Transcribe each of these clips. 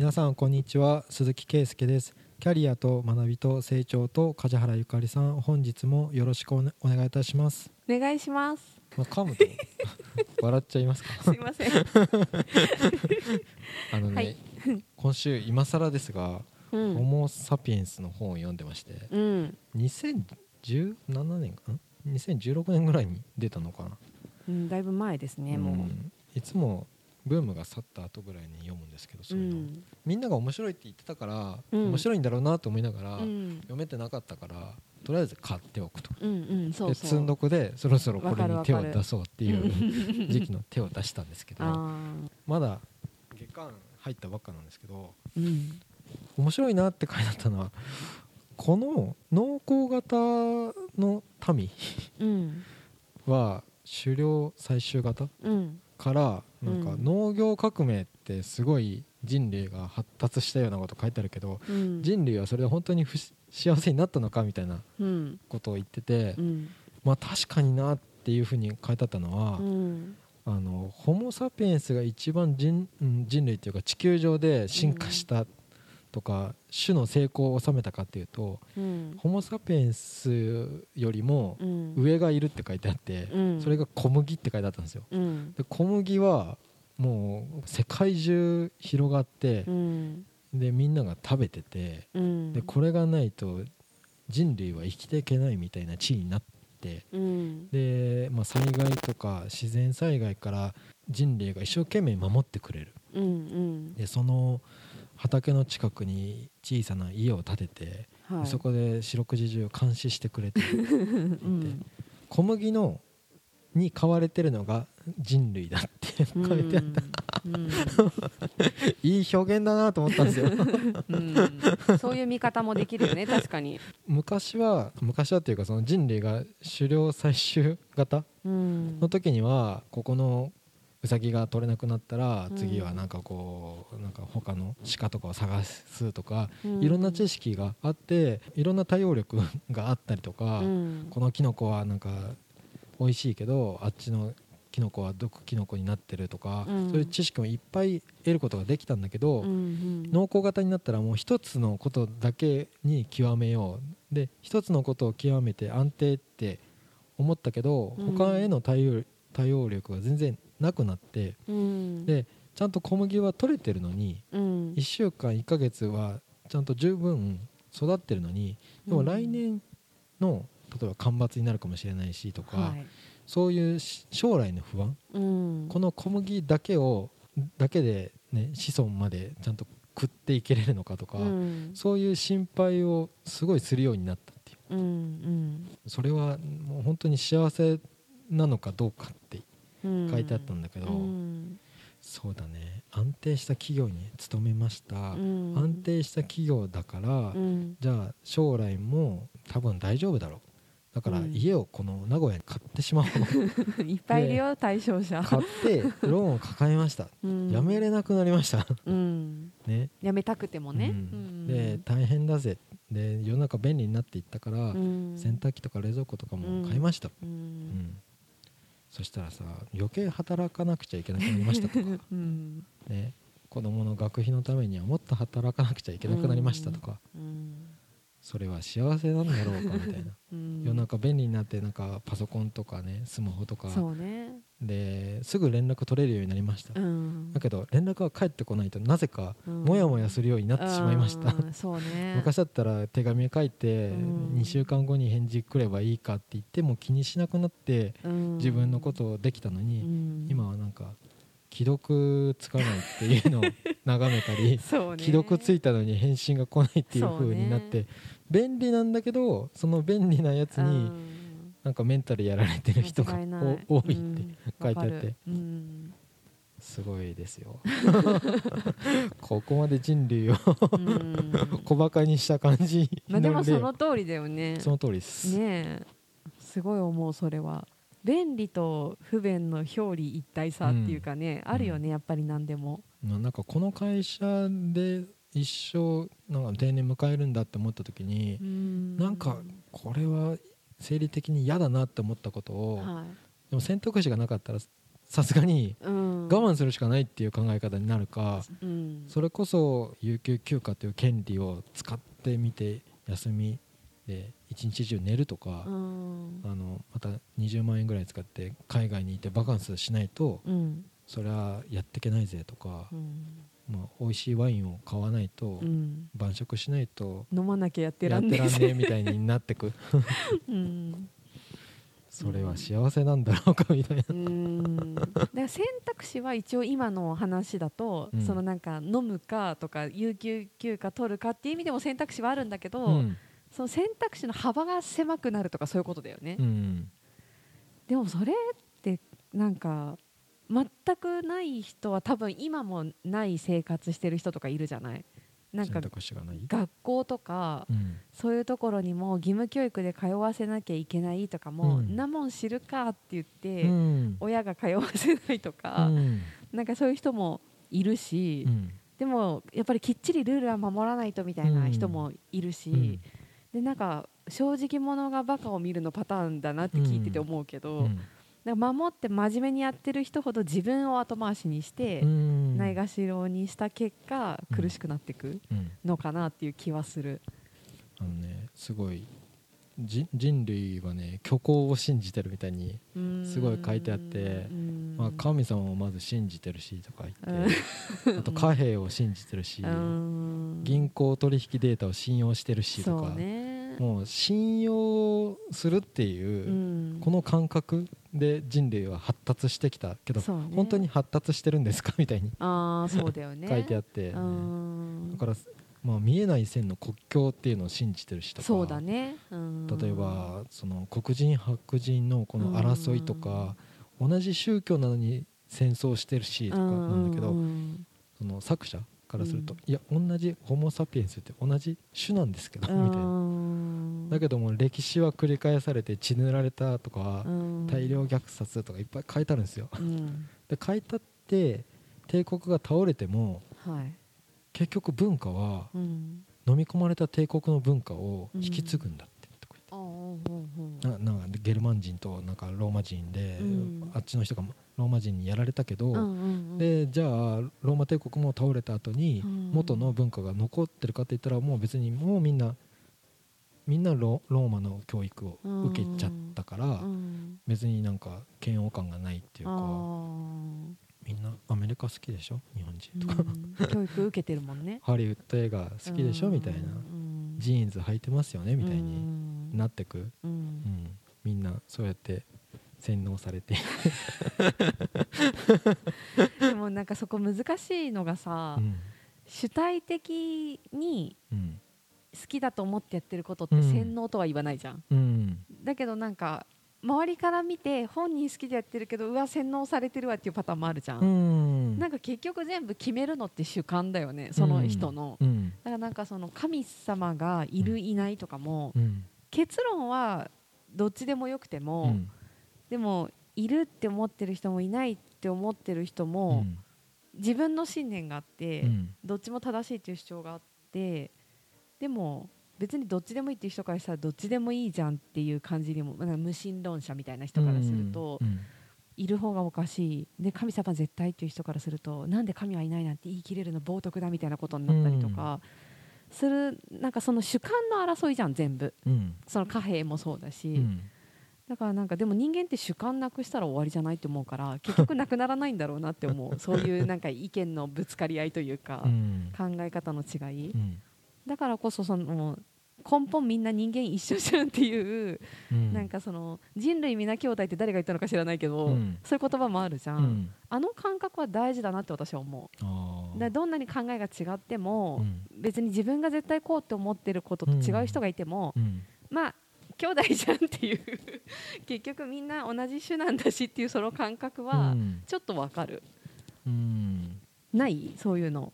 皆さんこんにちは。鈴木圭介です。キャリアと学びと成長と梶原ゆかりさん本日もよろしくお,、願いいたします、お願いします。まあ、噛むと 笑っちゃいますか。すいません。あのね、はい。今週今更ですが、うん。ホモ・サピエンスの本を読んでましてうん。2017年かな2016年ぐらいに出たのかな、うん、だいぶ前ですね、もん。いつもブームが去った後ぐらいに読むんですけどう。そうういうの、ん。みんなが面白いって言ってたから、うん面白いんだろうなと思いながら、うん。読めてなかったからとりあえず買っておくとうん。うん。そうでそう。積んどくでそろそろこれに手を出そうっていうう 時期の手を出したんですけどあまだ月間入ったばっかなんですけど。面白いなって書いてあったのはこの農耕型の民うん。は狩猟採集型？うん。からなんかうん農業革命ってすごい人類が発達したようなこと書いてあるけどうん。人類はそれで本当に幸せになったのかみたいなうん。ことを言っててうん。まあ確かになっていうふうに書いてあったのは、うん。あのホモ・サピエンスが一番人うん人類というか地球上で進化したとか、種の成功を収めたかっていうとうん。ホモ・サピエンスよりもうん。上がいるって書いてあって、うん。それが小麦って書いてあったんですよ。うん。で小麦はもう世界中広がってう、ん。でみんなが食べててうん。でこれがないと人類は生きていけないみたいな地位になってうん。で、まあ、災害とか自然災害から人類が一生懸命守ってくれるうん。うん。でその畑の近くに小さな家を建てて、はい。そこで四六時中監視してくれて うん。小麦のに買われてるのが人類だって書いてあった、うん。いい表現だなと思ったんですようん。そういう見方もできるよね、確かに。昔は昔はっていうかその人類が狩猟採集型うん。の時にはここのウサギが取れなくなったらうん。次はなんかこうなんか他の鹿とかを探すとかうん。いろんな知識があっていろんな対応力があったりとかうん。このキノコはなんか美味しいけどあっちのキノコは毒キノコになってるとかうん。そういう知識もいっぱい得ることができたんだけどうんうん。農耕型になったらもう一つのことだけに極めよう。で一つのことを極めて安定って思ったけどうん。他への対応対応力が全然なくなってうん。でちゃんと小麦は取れてるのにうん。1週間1ヶ月はちゃんと十分育ってるのにでも来年の例えば干ばつになるかもしれないしとか、はい。そういうし将来の不安うん、この小麦だけをだけで、ね、子孫までちゃんと食っていけれるのかとか、うん。そういう心配をすごいするようになったっていう。うんうん。それはもう本当に幸せなのかどうかってう。ん、書いてあったんだけど、うんそうだね。安定した企業に勤めました、うん、安定した企業だから、うん。じゃあ将来も多分大丈夫だろう。だからうん。家をこの名古屋に買ってしまおう。いっぱいいるよ、対象者、買ってローンを抱えました。うん、やめれなくなりました。うん、ね。やめたくてもね、で大変だぜ。で世の中便利になっていったから、うん。洗濯機とか冷蔵庫とかも買いました、ううん。んそしたらさ余計働かなくちゃいけなくなりましたとか、うん。ね、子供の学費のためにはもっと働かなくちゃいけなくなりましたとか、うんそれは幸せなんだろうかみたいな。うん。世の中便利になってなんかパソコンとかねスマホとか。そうね、ですぐ連絡取れるようになりました、うん、だけど連絡が返ってこないとなぜかうん。モヤモヤするようになってしまいました、うんそうね。昔だったら手紙書いてうん。2週間後に返事来ればいいかって言っても気にしなくなってうん。自分のことできたのうにん。今はなんか既読つかないっていうのを眺めたり 既読ついたのに返信が来ないっていう風になって便利なんだけどその便利なやつにうん。なんかメンタルやられてる人が多いってうん。書いてあって。すごいですよ。ここまで人類をうん。小バカにした感じまあでものその通りだよね。その通りです、ねえ。すごい思うそれは便利と不便の表裏一体さっていうかね、あるよねやっぱり何でも。まあなんかこの会社で一生なんか定年迎えるんだって思った時に、ななんかこれは生理的に嫌だなって思ったことを、はでも選択肢がなかったらさすがにうん、我慢するしかないっていう考え方になるかうん、それこそ有給休暇という権利を使ってみて休みで一日中寝るとかう、ん。あのまた20万円ぐらい使って海外に行ってバカンスしないとうん。それはやっていけないぜとかう、ん。まあ、美味しいワインを買わないとうん。晩酌しないと飲まなきゃやってやらんねえみたいになってく。うん。それは幸せなんだろうかみたいな。うん。だから選択肢は一応今の話だと、うん。そのなんか飲むかとか有給休暇取るかっていう意味でも選択肢はあるんだけど、うんその選択肢の幅が狭くなるとかそういうことだよね、うん。でもそれってなんか全くない人は多分今もない生活してる人とかいるじゃない？なんか学校とかうん。そういうところにも義務教育で通わせなきゃいけないとかも、うん。ん、なもん知るかって言って、うん。親が通わせないとか、うん。なんかそういう人もいるし、うん。でもやっぱりきっちりルールは守らないとみたいな人もいるし、うんでなんか正直者がバカを見るのパターンだなって聞いてて思うけど、うん。守って真面目にやってる人ほど自分を後回しにして、うん。ないがしろにした結果うん苦しくなっていくうん。のかなっていう気はする。あのねすごい人人類はね虚構を信じてるみたいに、すごい書いてあってうん。まあ、神様をまず信じてるしとか言って、あと貨幣を信じてるし、うん。銀行取引データを信用してるしとか、ね。もう信用するっていう、うん。この感覚で人類は発達してきたけど、本当に発達してるんですか？みたいに 書いてあって、うん。だから、まあ、見えない線の国境っていうのを信じてるしとかそうだね、うん。例えばその黒人白人のこの争いとか、同じ宗教なのに戦争してるしとかなんだけど、うん。その作者からすると、うんいや同じホモ・サピエンスって同じ種なんですけど、みたいな。うんだけども歴史は繰り返されて血塗られたとか、うん。大量虐殺とかいっぱい書いてあるんですよ。うん。で書いてあって帝国が倒れてもはい結局文化はうん。飲み込まれた帝国の文化を引き継ぐんだってななんかゲルマン人となんかローマ人で、うん。あっちの人がローマ人にやられたけど、でじゃあローマ帝国も倒れた後にうん。元の文化が残ってるかって言ったらもう別にもうみんなみんなロローマの教育を受けちゃったからうん。別になんか嫌悪感がないっていうあかーみんなアメリカ好きでしょ？日本人とか。うん。教育受けてるもんね。ハリウッド映画好きでしょ？みたいな。うん。ジーンズ履いてますよね？みたいにうん。なってく、ううん。ん、みんなそうやって洗脳されて、でもなんかそこ難しいのがさうん。主体的にうん。好きだと思ってやってることってうん洗脳とは言わないじゃん。うん。だけどなんか周りから見て本人好きでやってるけどうわ洗脳されてるわっていうパターンもあるじゃん、うん。なんか結局全部決めるのって主観だよねその人の、うん。だからなんかその神様がいるいないとかも、うん。結論はどっちでもよくても、うん。でもいるって思ってる人もいないって思ってる人も、自分の信念があって、うん。どっちも正しいっていう主張があってでも別にどっちでもいいっていう人からしたらどっちでもいいじゃんっていう感じにもなんか無神論者みたいな人からすると、うんいる方がおかしい。で神様絶対っていう人からするとなんで神はいないなんて言い切れるの冒涜だみたいなことになったりとか、するなんかその主観の争いじゃん全部。うん。その貨幣もそうだし、うん。だからなんかでも人間って主観なくしたら終わりじゃないって思うから結局なくならないんだろうなって思う。そういうなんか意見のぶつかり合いというか、うん。考え方の違い。うん。だからこそその根本みんな人間一緒じゃんっていう、うん。なんかその人類皆兄弟って誰が言ったのか知らないけど、うん。そういう言葉もあるじゃん、うん。あの感覚は大事だなって私は思う。だどんなに考えが違っても、うん。別に自分が絶対こうって思ってることと違う人がいても、うん。まあ兄弟じゃんっていう。結局みんな同じ種なんだしっていうその感覚はうん。ちょっとわかる、うん。ない？そういうの。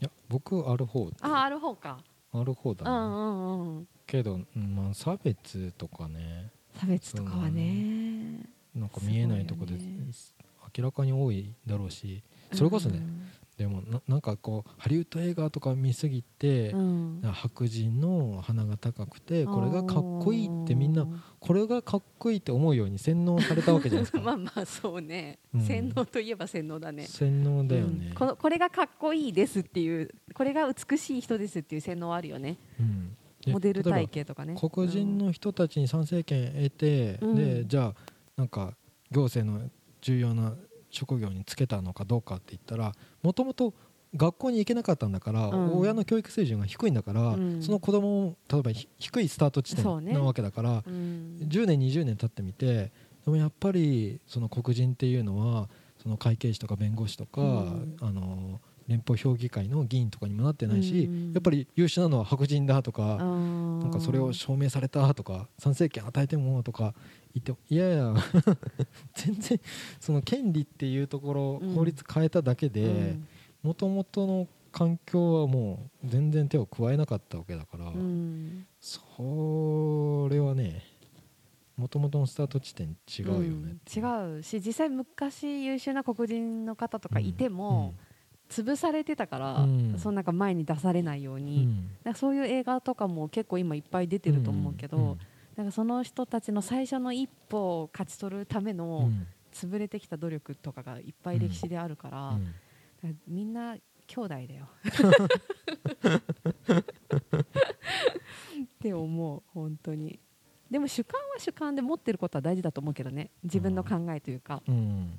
いや僕ある方。あある方かある方だなうんうんうん。けど、うんまあ、差別とかね。差別とかはね。なんか見えないとこで明らかに多いだろうし。それこそね、でもななんかこうハリウッド映画とか見すぎて、うん。白人の鼻が高くてこれがかっこいいってみんなこれがかっこいいって思うように洗脳されたわけじゃないですか。まあまあそうね、うん。洗脳といえば洗脳だね。洗脳だよね。うん、このこれがかっこいいですっていうこれが美しい人ですっていう洗脳あるよね。うん。でモデル体型とかね。黒人の人たちに参政権得て、うん。でじゃあなんか行政の重要な職業に就けたのかどうかって言ったらもともと学校に行けなかったんだから、うん。親の教育水準が低いんだから、うん。その子供も例えばひ低いスタート地点なわけだから、うん。10年20年経ってみてでもやっぱりその黒人っていうのはその会計士とか弁護士とか、うん。あの連邦評議会の議員とかにもなってないし、うん。やっぱり優秀なのは白人だとか、ななんかそれを証明されたとか参政権与えてもとか言ってもいやいや 全然その権利っていうところうん。法律変えただけでもともとの環境はもう全然手を加えなかったわけだから、うん。それはねもともとのスタート地点違うよね、ん。違うし実際昔優秀な黒人の方とかいても、潰されてたから、うん。そのなんか前に出されないよううん。に、そういう映画とかも結構今いっぱい出てると思うけど、んなんかその人たちの最初の一歩を勝ち取るためうのん。潰れてきた努力とかがいっぱい歴史であるから,、うん。みんな兄弟だよ。って思う本当に。でも主観は主観で持ってることは大事だと思うけどね。自分の考えというか、うん。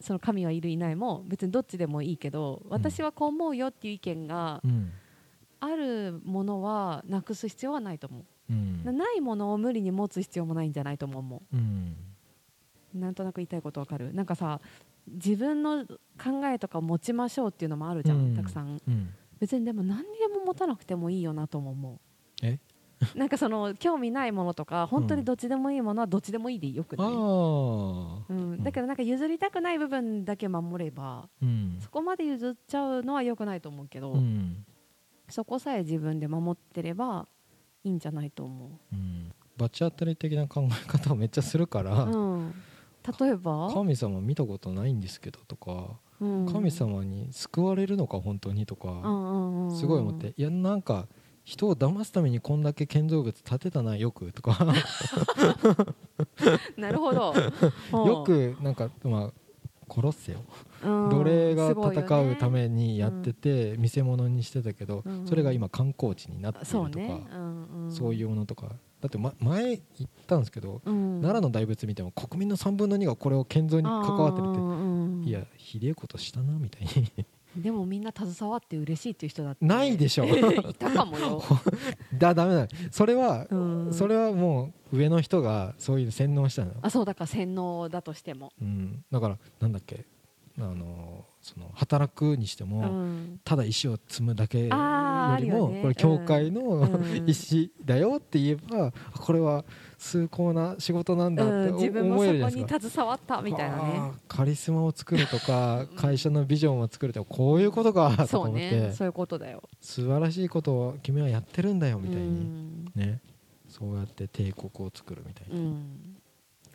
その神はいるいないも別にどっちでもいいけど私はこう思うよっていう意見がうん。あるものはなくす必要はないと思う、うん。なないものを無理に持つ必要もないんじゃないと思う。もうん。うなんとなく言いたいことわかる。なんかさ自分の考えとか持ちましょうっていうのもあるじゃん、うん。たくさん。うん。別にでも何にでも持たなくてもいいよなとも思う。え？なんかその興味ないものとか本当にどっちでもいいものはどっちでもいいでよくない、うん、だからなんか譲りたくない部分だけ守ればうん。そこまで譲っちゃうのは良くないと思うけど、うん。そこさえ自分で守ってればいいんじゃないと思う。ん。罰当たり的な考え方をめっちゃするから、う、うん、例えば、神様見たことないんですけどとか、うん。神様に救われるのか本当にとか、すごい思っていやなんか人を騙すためにこんだけ建造物建てたなよくとか。なるほど。よ、くなんかまあ殺せよ。うん奴隷が戦うためにやってて見せ物にしてたけどうんそれが今観光地になっているとかそういうものとか。だってま前言ったんですけどうん、奈良の大仏見ても国民の3分の2がこれを建造に関わってるってるいやひでえことしたなみたいに。でもみんな携わって嬉しいっていう人だって。ないでしょ。いたかもよ、だダメだ。それはうん、それはもう上の人がそういう洗脳したのあそうだから洗脳だとしても、うん、だからなんだっけあのその働くにしてうも、ん、ただ石を積むだけよりも、これ教会の、うん。石だよって言えばこれは崇高な仕事なんだって思えるじゃないですか。携わったみたいなね。カリスマを作るとか 会社のビジョンを作るとかこういうことかと思って、ねそういうことだよ。素晴らしいことを君はやってるんだよみたいに、うん。ねそうやって帝国を作るみたいな、うん。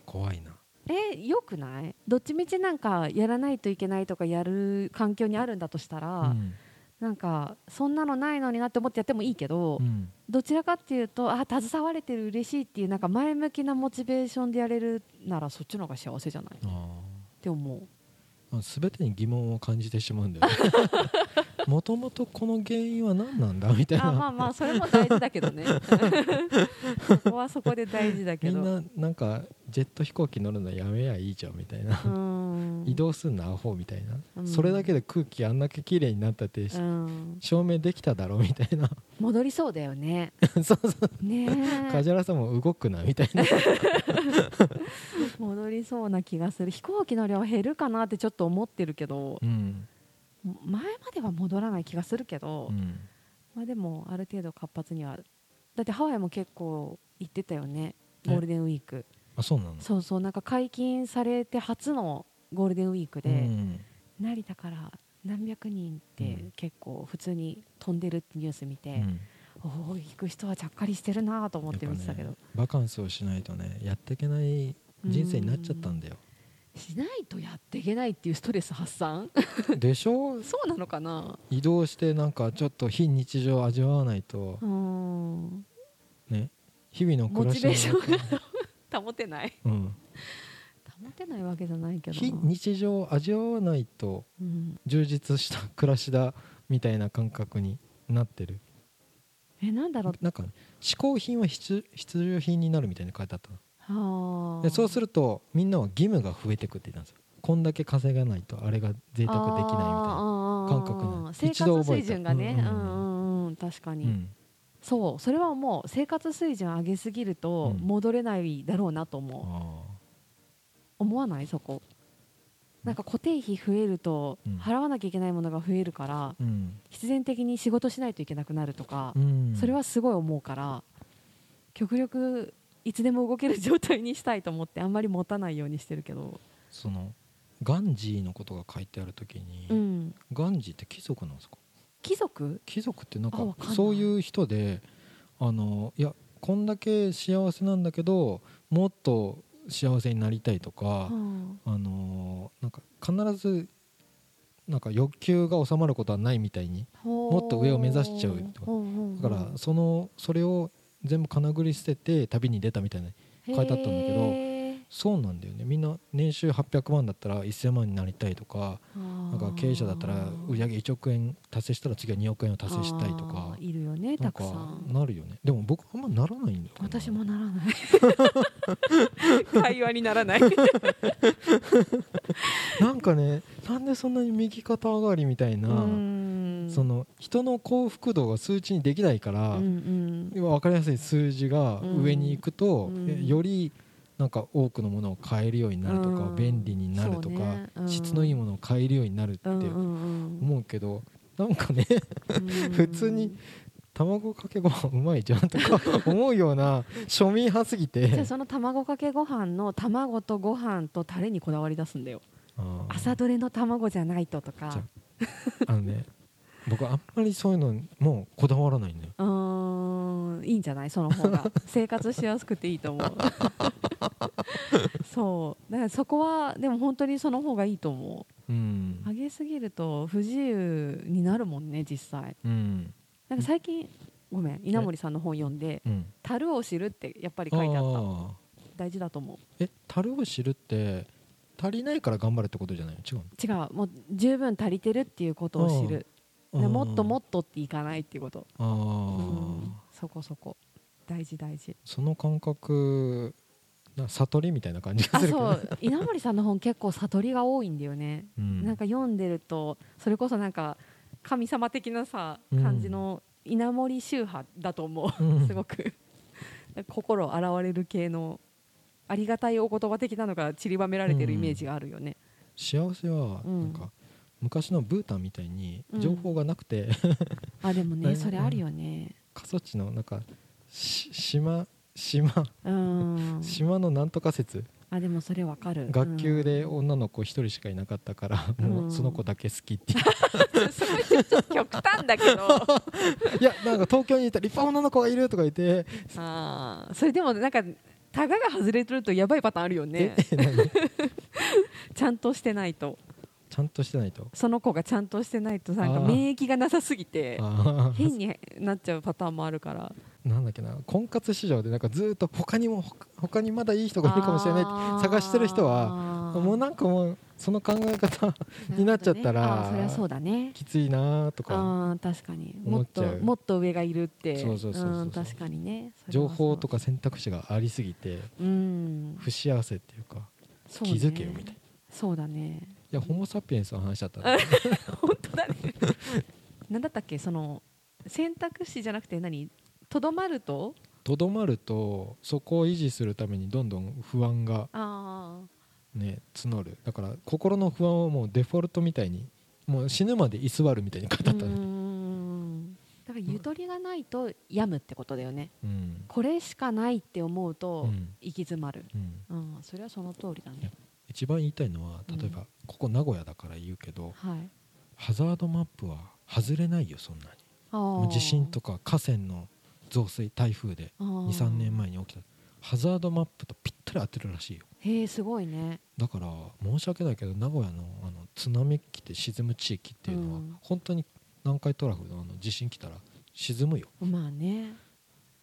怖いなえよくない？どっちみちなんかやらないといけないとかやる環境にあるんだとしたら、うん。なんかそんなのないのになって思ってやってもいいけど、うん。どちらかっていうとあ携われてる嬉しいっていうなんか前向きなモチベーションでやれるならそっちの方が幸せじゃない？っあて思う。ーあ全てに疑問を感じてしまうんだよね もともとこの原因は何なんだみたいな。あまあまあそれも大事だけどね。そこはそこで大事だけど。みんななんかジェット飛行機乗るのやめやいいじゃんみたいな、うん。移動すんなアホみたいな、うん。それだけで空気あんだけ綺麗になったって、うん。証明できただろみたいな。戻りそうだよね。そうそう。ねえ。梶原さんも動くなみたいな。戻りそうな気がする。飛行機の量減るかなってちょっと思ってるけど。うん、前までは戻らない気がするけど、うん、まあでもある程度活発にはだってハワイも結構行ってたよねえ？ゴールデンウィーク。あそうなの？そうそうなんか解禁されて初のゴールデンウィークで、うん。成田から何百人ってうん。結構普通に飛んでるってニュース見て、うん。おお行く人はちゃっかりしてるなと思って見てたけど、ねバカンスをしないとねやっていけない人生になっちゃったんだよ、しないとやっていけないっていうストレス発散？でしょ？そうなのかな？移動してなんかちょっと非日常を味わわないと。うん。ね？日々の暮らしのモチベーシ中 保てない。うん、保てないわけじゃないけど非な日常を味わわないと。うん、充実した暮らしだみたいな感覚になってる。えなんだろう。なんかね嗜好品は必必需品になるみたいに書いてあったの。はでそうするるとみんなは義務が増えてくって言ったんですよ。こんだけ稼がないとあれが贅沢できないみたいな感覚なの生一度活覚えた水準がねううん。んうんうん確かに、うん。そう。それはもう生活水準上げすぎるとうん。戻れないだろうなと思う、あ思わない？そこ。なんか固定費増えるとうん。払わなきゃいけないものが増えるから必然的に仕事しないといけなくなるとかうん。それはすごい思うから極力いつでも動ける状態にしたいと思ってあんまり持たないようにしてるけど。そのガンジーのことが書いてある時に、うん。ガンジーって貴族なんですか？貴族？貴族ってなんかそういう人であのいやこんだけ幸せなんだけどもっと幸せになりたいとか、うん。あのなんか必ずなんか欲求が収まることはないみたいにもっと上を目指しちゃうとか。だからそのそれを全部かなぐり捨てて旅に出たみたいな書いてあったんだけどそうなんだよね。みんな年収800万だったら1000万になりたいとかななんか経営者だったら売上1億円達成したら次は2億円を達成したいとかいるよねたくさん。なるよね。でも僕あんまならないんだよな私もならない。会話にならない。なんかねなんでそんなに右肩上がりみたいなその人の幸福度が数値にできないから、うんうん。分かりやすい数字が上に行くと、うん。えよりなんか多くのものを買えるようになるとか、うん。便利になるとか、ね。うん。質のいいものを買えるようになるってう。んうんうん。思うけど、なんかねうん。普通に卵かけご飯うまいじゃんとか 思うような庶民派すぎじゃあてその卵かけご飯の卵とご飯とタレにこだわり出すんだよ。朝どれの卵じゃないととか。あのね僕あんまりそういうのもうこだわらないんだよ。うーんいいんじゃない？その方が。生活しやすくていいと思う。そう。だからそこはでも本当にその方がいいと思う。ん。う上げすぎると不自由になるもんね実際。うん。なんか最近ごめん稲森さんの本読んでうん「樽を知る」ってやっぱり書いてあった。大事だと思う。え？樽を知るって足りないから頑張るってことじゃない？の違う違う。もう十分足りてるっていうことを知るもっともっっとっていかないっていうこと。あー、うん。そこそこ。大事大事。その感覚な悟りみたいな感じがあするそう。稲森さんの本結構悟りが多いんだよね、うん。なんか読んでるとそれこそなんか神様的なさうん。感じの稲森宗派だと思う、うん。すごく。心洗われる系のありがたいお言葉的なのが散りばめられてるイメージがあるよね、幸せはうんなん。か昔のブータンみたいに情報がなくて、あでもねね それあるよね。過疎地のなんかし島島。うん。島のなんとか説。あでもそれわかる。学級で女の子一人しかいなかったから、もうその子だけ好きっていう。う んすごいちょっと極端だけど。いやなんか東京にいた立派な女の子がいるとか言って、あーそれでもなんかタガが外れてるとやばいパターンあるよね。ちゃんとしてないとちゃんとしてないと？その子がちゃんとしてないとなんか免疫がなさすぎて変になっちゃうパターンもあるから。なんだっけな婚活市場でなんかずっと他にも他他にまだいい人がいるかもしれないって探してる人はもうなんかもうその考え方になっちゃったらあーそりゃそうだね。きついなとかあー確かに。もっともっと上がいるって。そうそうそう確かにね情報とかか選択肢がありすぎてうん不幸せっていうかね気づけよみたいないそうだねやホモ・サピエンスの話だったら 本当だね。なんだったっけ？その選択肢じゃなくて何？とどまると？とどまるとそこを維持するためにどんどん不安があね募る。だから心の不安はもうデフォルトみたいにもう死ぬまで居座るみたいに書いてあったねだからゆとりがないと病むってことだよね。うん。これしかないって思ううとん。行き詰まる、うん。うん、それはその通りだね一番言いたいのはうん例えばここ名古屋だから言うけどはい。ハザードマップは外れないよそんなに。地震とか河川の増水台風で23年前に起きた。ハザードマップとぴったり当てるらしいよ。へえすごいね。だから申し訳ないけど名古屋のあの津波来て沈む地域っていうのは、うん。本当に南海トラフのあの地震来たら沈むよ。まあね、ね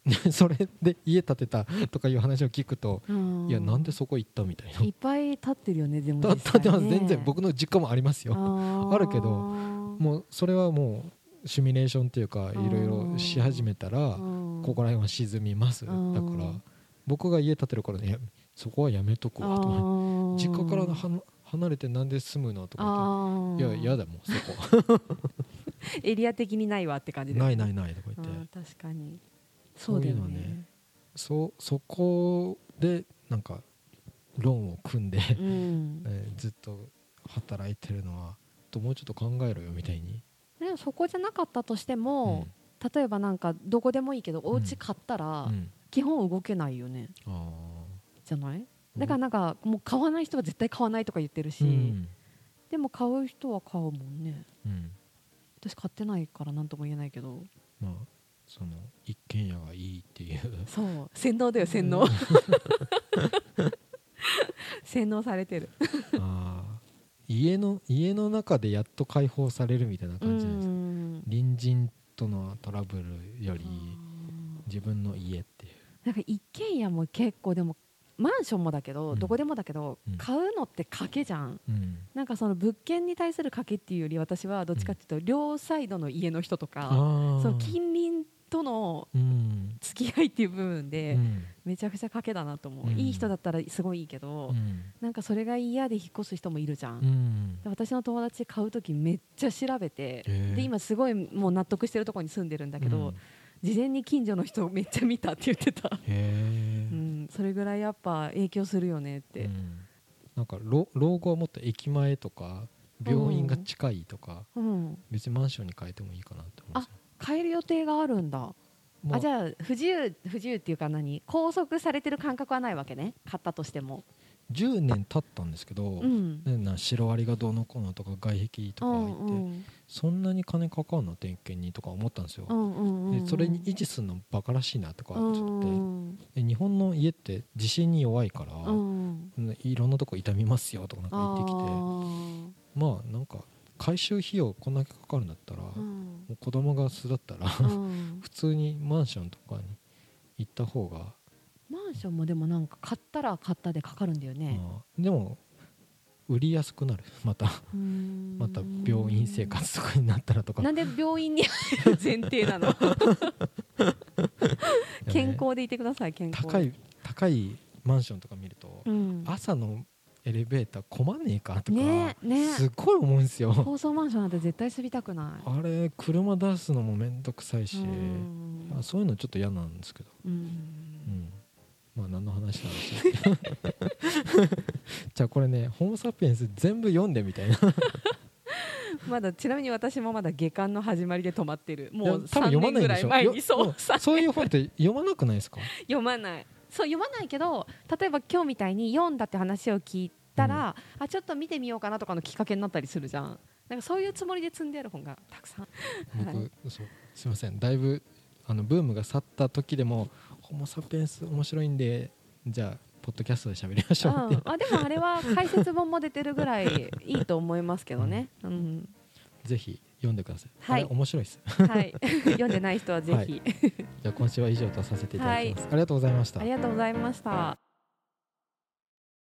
それで家建てたとかいう話を聞くと、うん、いやなんでそこ行ったみたいな。いっぱい立ってるよねでもだ実建ってます。全然僕の実家もありますよ。ああるけどももうそれはもうシミュレーションっていうかいろいろし始めたらここら辺は沈みます。だうん。から僕が家建てる頃ねそこはやめとこうと実家からは離れてなんで住むのとかっていや嫌だもんそこ。エリア的にないわって感じで。ないないないとか言って。確かにそそううだよいうのはねねそそこでなんかローンを組んで、うん。えーずっと働いてるのはともうちょっと考えろよみたいに、でもそこじゃなかったとしても、例えばなんかどこでもいいけどお家買ったら、うん。基本動けないよね。あじゃない？ーだからなんかもう買わない人は絶対買わないとか言ってるし、うん。でも買う人は買うもんね。うん。私買ってないから何とも言えないけど。まあその一軒家がいいっていう。そう。洗脳だよ洗脳。洗脳されてる。あー。家の家の中でやっと解放されるみたいな感じなんです隣人とのトラブルより自分の家っていう。なんか一軒家も結構でもマンションもだけど、うん。どこでもだけど、うん。買うのって賭けじゃん。うん。なんかその物件に対する賭けっていうより私はどっちかっていうと、両サイドの家の人とかその近隣とのうん付き合いっていう部分で、うん。めちゃくちゃ賭けだなと思う、うん。いい人だったらすごいいいけど、うん。なんかそれが嫌で引っ越す人もいるじゃん、うん。で私の友達買う時めっちゃ調べて、で今すごいもう納得してるところに住んでるんだけど、うん。事前に近所の人めっちゃ見たって言ってた、うん、それぐらいやっぱ影響するよねって、うん。なんか老老後はもっと駅前とか病院が近いとか、うん、別にマンションに変えてもいいかなって思うんですよ変える予定があるんだ。あじゃあ不自由不自由っていうか何？拘束されてる感覚はないわけね。買ったとしても。10年経ったんですけど、うん。ねなシロアリがどうのこうのとか外壁とうか言って、んうん。そんなに金かかんの点検にとか思ったんですよ、うんうんうんでそれに維持するのバカらしいなとかちょっとう思って、んで日本の家って地震に弱いから、うんねいろんなとこ傷みますよとかなんか言ってきてあまあなんか回収費用こんだけかかるんだったら、ーうん。もう子供が巣だったらうん。普通にマンションとかに行った方が、マンションもでもなんか買ったら買ったでかかるんだよね、まあでも売りやすくなる。またうん。また病院生活とかになったらとか。なんで病院に入る前提なの？健康でいてください健康で。高い高いマンションとか見ると、うん。朝のエレベーター困んねえかとか、ねね。すっごい思うんですよ。高層マンションなんて絶対住みたくない。あれ車出すのもめんどくさいし、うそういうのちょっと嫌なんですけど、うん。うん、まあ何の話なんでしょうじゃあこれね「ホモ・サピエンス」全部読んでみたいな。まだちなみに私もまだ下巻の始まりで止まってる。もう3多分読ま年ぐらい前にそうもそういう本って読まなくないですか？読まないそう読まないけど例えば今日みたいに読んだって話を聞いたら、あちょっと見てみようかなとかのきっかけになったりするじゃん。なんかそういうつもりで積んである本がたくさん。僕、はい。そうすいません。だいぶあのブームが去った時でも「ホモ・サピエンス面白いんでじゃあポッドキャストで喋りましょう」ってうん、あでもあれは解説本も出てるぐらいいいと思いますけどね、うん。ぜひ読んでください、はい。面白いです。はい、読んでない人はぜひ、じゃあ今週は以上とさせていただきます、ありがとうございました。ありがとうございました。